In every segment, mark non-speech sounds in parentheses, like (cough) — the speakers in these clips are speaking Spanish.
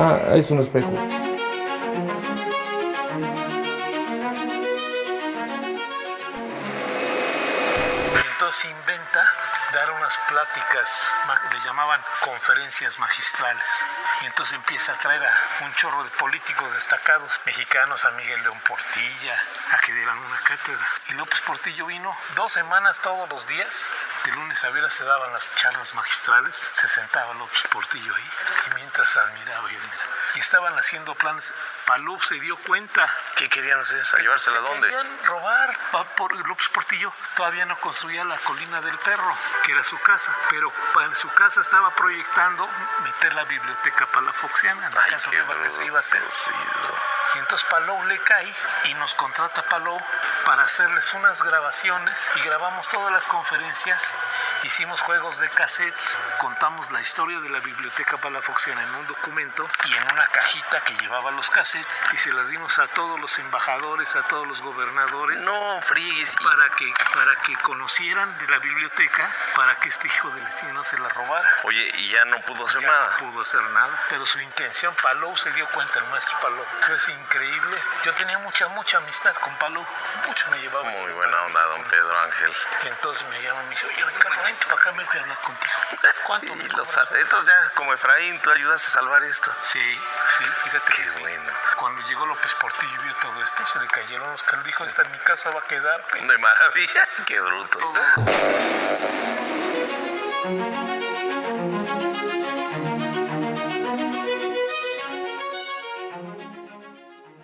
Ah, es un espejo. Entonces inventa dar unas pláticas, le llamaban conferencias magistrales. Y entonces empieza a traer a un chorro de políticos destacados mexicanos, a Miguel León Portilla, a que dieran una cátedra. Y López Portillo vino dos semanas todos los días, de lunes a viernes se daban las charlas magistrales, se sentaba López Portillo ahí, y mientras admiraba y admiraba. Y estaban haciendo planes, Palú se dio cuenta ¿Qué querían hacer? ¿A llevársela a dónde? querían robar. Por López Portillo todavía no construía la colina del perro, que era su casa, pero en su casa estaba proyectando meter la biblioteca palafoxiana en la Ay, casa nueva que se iba a hacer. Y entonces Palou le cae y nos contrata Palou para hacerles unas grabaciones y grabamos todas las conferencias, hicimos juegos de cassettes, contamos la historia de la biblioteca palafoxiana en un documento y en una cajita que llevaba los cassettes y se las dimos a todos los embajadores, a todos los gobernadores No, frigues. y- para que, para que conocieran de la biblioteca, para que este hijo del vecino no se la robara. Oye, y ya no pudo hacer Ya nada. no pudo hacer nada, pero su intención, Palou se dio cuenta, el maestro Palou, que es increíble. Yo tenía mucha, mucha amistad con Palou, mucho me llevaba. Muy buena onda, don Pedro Ángel. Y entonces me llama y me dice, oye, Ricardo, vente para acá, me voy a hablar contigo. ¿Cuánto me (laughs) cobras? los estos ya, como Efraín, tú ayudaste a salvar esto. Sí, sí, fíjate Qué que sí. bueno. Cuando llegó López Portillo y vio todo esto, se le cayeron los caras. Dijo, esta en mi casa va a quedar. De maravilla. (laughs) Qué bruto.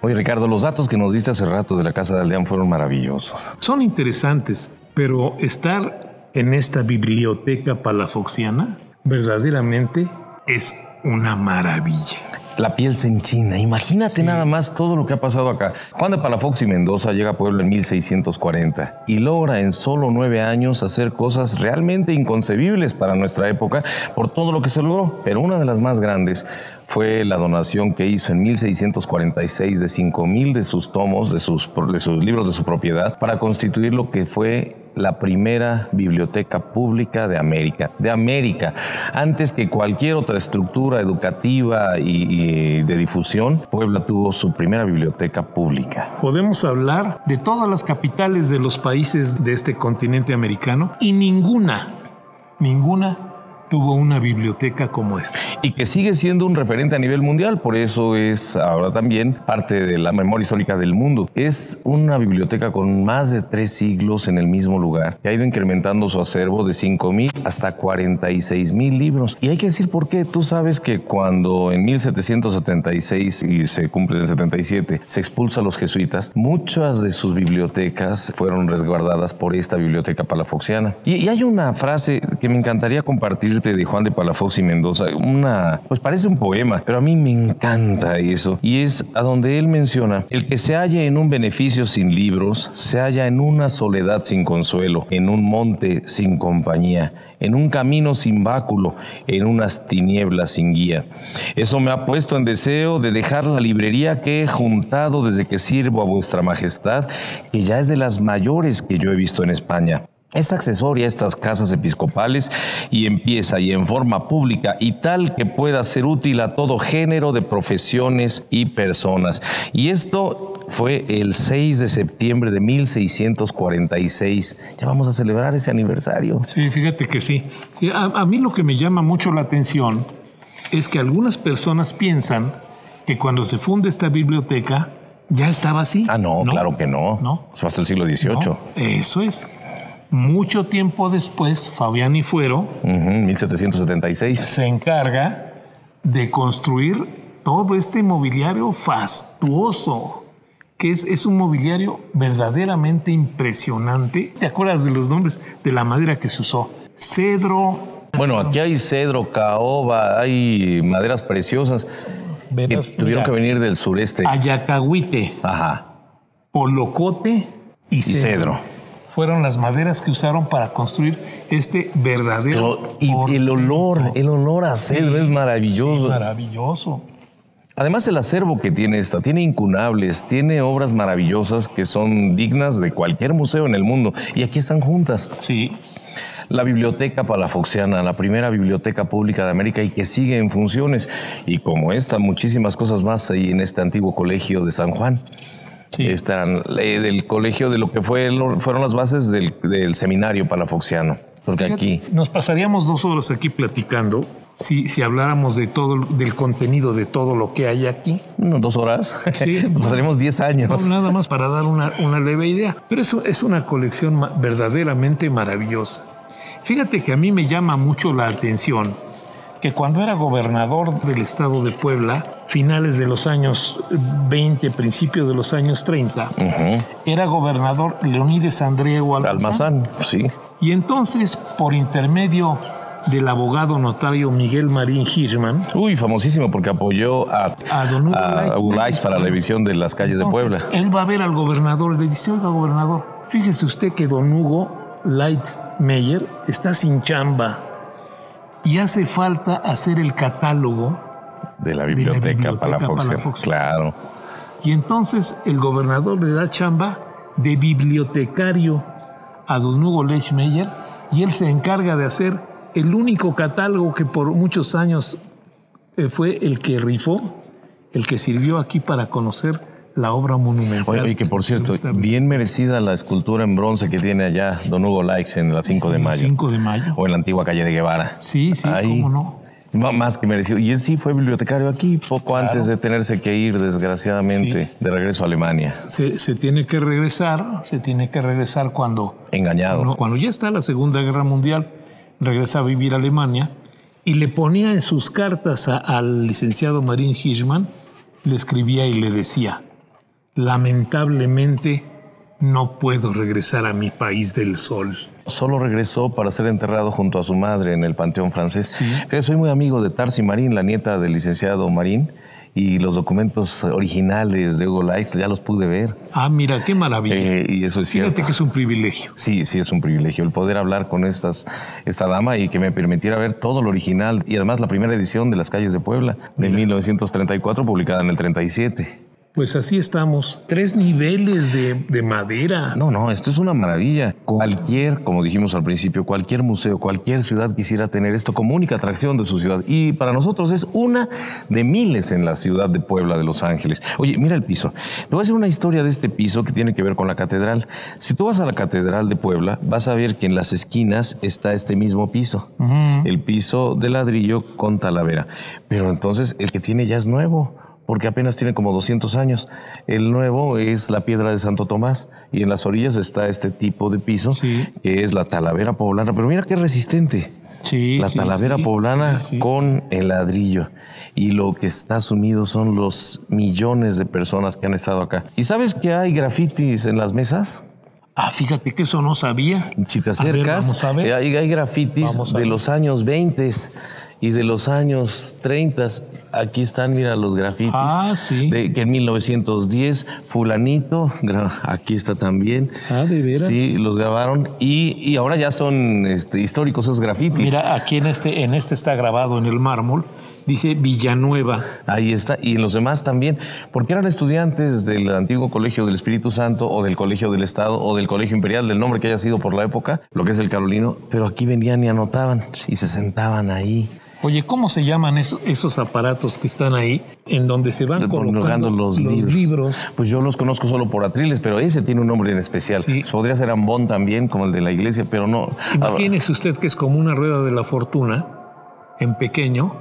Oye, Ricardo, los datos que nos diste hace rato de la Casa de Aldeán fueron maravillosos. Son interesantes, pero estar en esta biblioteca palafoxiana verdaderamente es una maravilla. La piel se enchina. Imagínate nada más todo lo que ha pasado acá. Juan de Palafox y Mendoza llega a Puebla en 1640 y logra en solo nueve años hacer cosas realmente inconcebibles para nuestra época por todo lo que se logró. Pero una de las más grandes fue la donación que hizo en 1646 de 5 mil de sus tomos, de sus, de sus libros de su propiedad, para constituir lo que fue la primera biblioteca pública de América. De América. Antes que cualquier otra estructura educativa y de difusión, Puebla tuvo su primera biblioteca pública. Podemos hablar de todas las capitales de los países de este continente americano y ninguna, ninguna tuvo una biblioteca como esta. Y que sigue siendo un referente a nivel mundial, por eso es ahora también parte de la memoria histórica del mundo. Es una biblioteca con más de tres siglos en el mismo lugar, que ha ido incrementando su acervo de 5 mil hasta 46 mil libros. Y hay que decir por qué. Tú sabes que cuando en 1776 y se cumple en el 77 se expulsa a los jesuitas, muchas de sus bibliotecas fueron resguardadas por esta biblioteca palafoxiana. Y, y hay una frase que me encantaría de Juan de Palafox y Mendoza, una, pues parece un poema, pero a mí me encanta eso. Y es a donde él menciona, el que se halla en un beneficio sin libros, se halla en una soledad sin consuelo, en un monte sin compañía, en un camino sin báculo, en unas tinieblas sin guía. Eso me ha puesto en deseo de dejar la librería que he juntado desde que sirvo a vuestra majestad, que ya es de las mayores que yo he visto en España. Es accesoria a estas casas episcopales y empieza y en forma pública y tal que pueda ser útil a todo género de profesiones y personas. Y esto fue el 6 de septiembre de 1646. Ya vamos a celebrar ese aniversario. Sí, fíjate que sí. Sí, a, a mí lo que me llama mucho la atención es que algunas personas piensan que cuando se funde esta biblioteca ya estaba así. Ah, no, claro que no. No. Eso fue hasta el siglo XVIII. No, eso es. Mucho tiempo después, Fabián y Fuero Ujú, 1776. se encarga de construir todo este mobiliario fastuoso, que es, es un mobiliario verdaderamente impresionante. ¿Te acuerdas de los nombres de la madera que se usó? Cedro, Bueno, aquí hay cedro, caoba, hay maderas preciosas. que tuvieron mira, que venir del sureste. Ayacahuite, Ajá. polocote y Y cedro. cedro. Fueron las maderas que usaron para construir este verdadero. Pero, y el olor, el olor a cedro es maravilloso. Sí, maravilloso. Además, el acervo que tiene esta, tiene incunables, tiene obras maravillosas que son dignas de cualquier museo en el mundo. Y aquí están juntas. Sí. La Biblioteca Palafoxiana, la primera biblioteca pública de América y que sigue en funciones. Y como esta, muchísimas cosas más ahí en este antiguo colegio de San Juan. Sí. Están eh, del colegio de lo que fue, lo- fueron las bases del, del seminario palafoxiano. Porque aquí, Nos pasaríamos dos horas aquí platicando si, si habláramos de todo, del contenido de todo lo que hay aquí. dos horas, Sí. (laughs) nos pasaremos 10 años. No, nada más para dar una, una leve idea. Pero eso es una colección verdaderamente maravillosa. Fíjate que a mí me llama mucho la atención que cuando era gobernador del estado de Puebla, finales de los años 20, principios de los años 30, Ujú. era gobernador Leonides Andreu Almazán. Almazán, sí. Y entonces, por intermedio del abogado notario Miguel Marín Hirschman, Uy, famosísimo porque apoyó a, A don Hugo a. Hugo para la división de las calles de Puebla. Él va a ver al gobernador y le dice, oiga, gobernador, fíjese usted que don Hugo Meyer está sin chamba y hace falta hacer el catálogo. De la biblioteca, biblioteca Palafoxiana. Palafoxiana. Claro. Y entonces el gobernador le da chamba de bibliotecario a don Hugo Meyer y él se encarga de hacer el único catálogo que por muchos años eh, fue el que rifó, el que sirvió aquí para conocer la obra monumental. Oye, oye, que por cierto, bien. merecida la escultura en bronce que tiene allá don Hugo Laix en la 5 de mayo. 5 de mayo. O en la antigua calle de Guevara. Sí, sí, Ahí. cómo no. Más que merecido. Y él sí fue bibliotecario aquí, poco antes de tenerse que ir, desgraciadamente, de regreso a Alemania. Se, se tiene que regresar, se tiene que regresar cuando, Engañado. cuando, cuando ya está la Segunda Guerra Mundial, regresa a vivir a Alemania y le ponía en sus cartas a- al licenciado Marín Hirschman, le escribía y le decía, lamentablemente no puedo regresar a mi país del sol. Solo regresó para ser enterrado junto a su madre en el Panteón francés. Sí. Soy muy amigo de Tarsi Marín, la nieta del licenciado Marín, y los documentos originales de Hugo Laix ya los pude ver. Ah, mira, qué maravilla. Eh, y eso es Fíjate cierto. que es un privilegio. Sí, sí, es un privilegio el poder hablar con estas, esta dama y que me permitiera ver todo lo original y además la primera edición de Las calles de Puebla de 1934 publicada en el 37. Pues así estamos. Tres niveles de, de madera. No, no, esto es una maravilla. Cualquier, como dijimos al principio, cualquier museo, cualquier ciudad quisiera tener esto como única atracción de su ciudad. Y para nosotros es una de miles en la ciudad de Puebla de Los Ángeles. Oye, mira el piso. Te voy a hacer una historia de este piso que tiene que ver con la catedral. Si tú vas a la catedral de Puebla, vas a ver que en las esquinas está este mismo piso. El piso de ladrillo con talavera. Pero entonces el que tiene ya es nuevo porque apenas tiene como 200 años. El nuevo es la piedra de Santo Tomás y en las orillas está este tipo de piso Sí. que es la talavera poblana. Pero mira qué resistente. Sí, la sí, talavera poblana con el ladrillo. Y lo que está sumido son los millones de personas que han estado acá. ¿Y sabes que hay grafitis en las mesas? Ah, fíjate que eso no sabía. Si te A ver, acercas, a ver. hay, hay grafitis de los años 20 y de los años 30. Aquí están, mira, los grafitis. Ah, sí. De, que en 1910, fulanito, aquí está también. Ah, ¿de veras? Sí, los grabaron y, y ahora ya son este, históricos esos grafitis. Mira, aquí en este, en este está grabado en el mármol. Dice Villanueva. Ahí está, y en los demás también, porque eran estudiantes del antiguo Colegio del Espíritu Santo o del Colegio del Estado o del Colegio Imperial, del nombre que haya sido por la época, lo que es el Carolino, pero aquí venían y anotaban y se sentaban ahí. Oye, ¿cómo se llaman esos, esos aparatos que están ahí en donde se van colocando los, libros. libros? Pues yo los conozco solo por atriles, pero ese tiene un nombre en especial. Sí. Podría ser ambón también, como el de la iglesia, pero no. Imagínese usted que es como una rueda de la fortuna en pequeño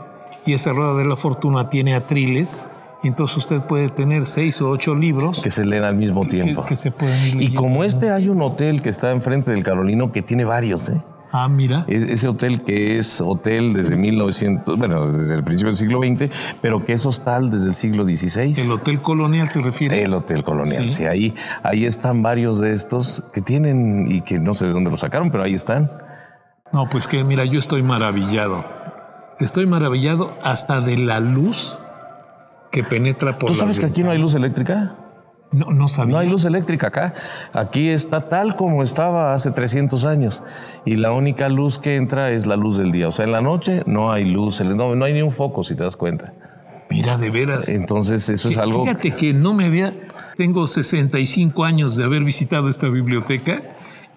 y esa rueda de la fortuna tiene atriles. Entonces usted puede tener seis o ocho libros que se leen al mismo tiempo. que se pueden ir y como este hay un hotel que está enfrente del Carolino que tiene varios, ¿eh? Ah, mira. Es- Ese hotel que es hotel desde 1900, bueno, desde el principio del siglo XX, pero que es hostal desde el siglo XVI. ¿El Hotel Colonial te refieres? El Hotel Colonial, Sí. sí. ahí, ahí están varios de estos que tienen y que no sé de dónde los sacaron, pero ahí están. No, pues que mira, yo estoy maravillado. Estoy maravillado hasta de la luz que penetra por ¿Tú las sabes que aquí no hay luz eléctrica? No, no sabía. No hay luz eléctrica acá. Aquí está tal como estaba hace 300 años. Y la única luz que entra es la luz del día. O sea, en la noche no hay luz, no, no hay ni un foco, si te das cuenta. Mira, de veras. Entonces, eso es algo... Fíjate que no me había... Tengo 65 años de haber visitado esta biblioteca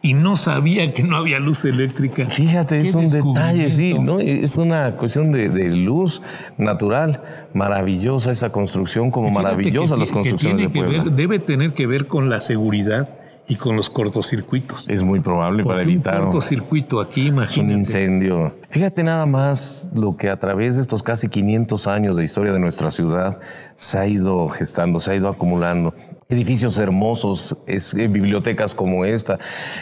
y no sabía que no había luz eléctrica. Fíjate, es un detalle, sí. ¿no? Es una cuestión de, de luz natural, maravillosa esa construcción, como Fíjate maravillosas que las que construcciones de que Puebla. ver- debe tener que ver con la seguridad y con los cortocircuitos. Es muy probable para Porque un evitar un, cortocircuito aquí, un imagínate. incendio. Fíjate nada más lo que a través de estos casi 500 años de historia de nuestra ciudad se ha ido gestando, se ha ido acumulando. Edificios hermosos, es- eh, bibliotecas como esta,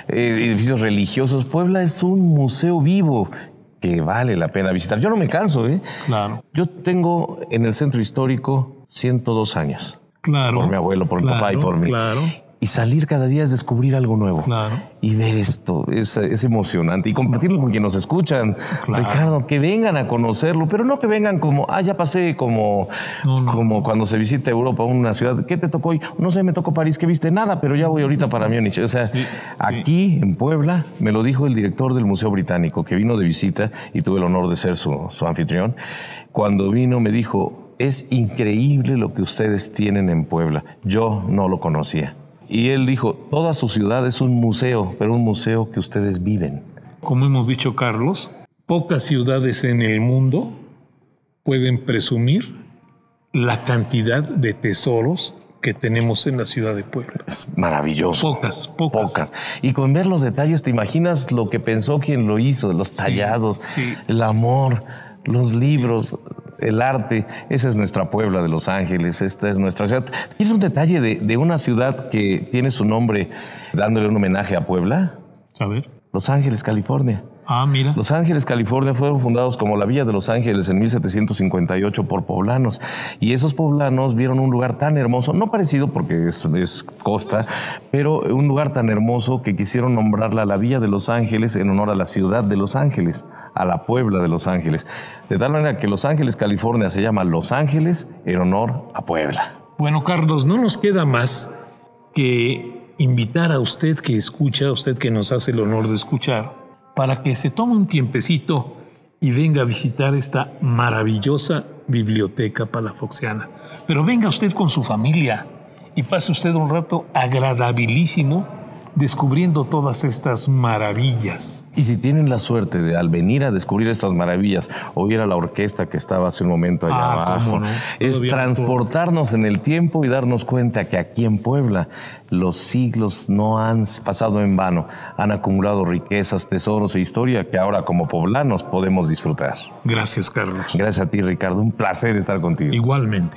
eh, edificios religiosos. Puebla es un museo vivo que vale la pena visitar. Yo no me canso, ¿eh? Claro, Yo tengo en el centro histórico 102 años. claro. Por mi abuelo, por mi papá y claro, por mí. Claro, Y salir cada día es descubrir algo nuevo. claro. Y ver esto es, es emocionante. Y compartirlo con quienes nos escuchan. Claro. Ricardo, que vengan a conocerlo, pero no que vengan como, ah, ya pasé como, No, no. como cuando se visita Europa, una ciudad. ¿Qué te tocó hoy? No sé, me tocó París, ¿qué viste? Nada, pero ya voy ahorita para Múnich. O sea, aquí en Puebla, me lo dijo el director del Museo Británico, que vino de visita y tuve el honor de ser su, su anfitrión. Cuando vino, me dijo, es increíble lo que ustedes tienen en Puebla. Yo no lo conocía. Y él dijo, toda su ciudad es un museo, pero un museo que ustedes viven. Como hemos dicho, Carlos, pocas ciudades en el mundo pueden presumir la cantidad de tesoros que tenemos en la ciudad de Puebla. Es maravilloso. Pocas, pocas. Pocas. Y con ver los detalles, te imaginas lo que pensó quien lo hizo, los tallados, sí. el amor, los libros, el arte. Esa es nuestra Puebla de Los Ángeles, esta es nuestra ciudad. Es un detalle de, de una ciudad que tiene su nombre dándole un homenaje a Puebla, A ver. Los Ángeles, California. Ah, mira. Los Ángeles, California fueron fundados como la Villa de Los Ángeles en 1758 por poblanos. Y esos poblanos vieron un lugar tan hermoso, no parecido porque es, es costa, pero un lugar tan hermoso que quisieron nombrarla la Villa de Los Ángeles en honor a la ciudad de Los Ángeles, a la Puebla de Los Ángeles. De tal manera que Los Ángeles, California se llama Los Ángeles en honor a Puebla. Bueno, Carlos, no nos queda más que invitar a usted que escucha, a usted que nos hace el honor de escuchar, para que se tome un tiempecito y venga a visitar esta maravillosa biblioteca palafoxiana. Pero venga usted con su familia y pase usted un rato agradabilísimo descubriendo todas estas maravillas. Y si tienen la suerte de al venir a descubrir estas maravillas, oír a la orquesta que estaba hace un momento allá Ah, abajo, no. es transportarnos en el tiempo y darnos cuenta que aquí en Puebla los siglos no han pasado en vano, han acumulado riquezas, tesoros e historia que ahora como poblanos podemos disfrutar. Gracias, Carlos. Gracias a ti, Ricardo, un placer estar contigo. Igualmente.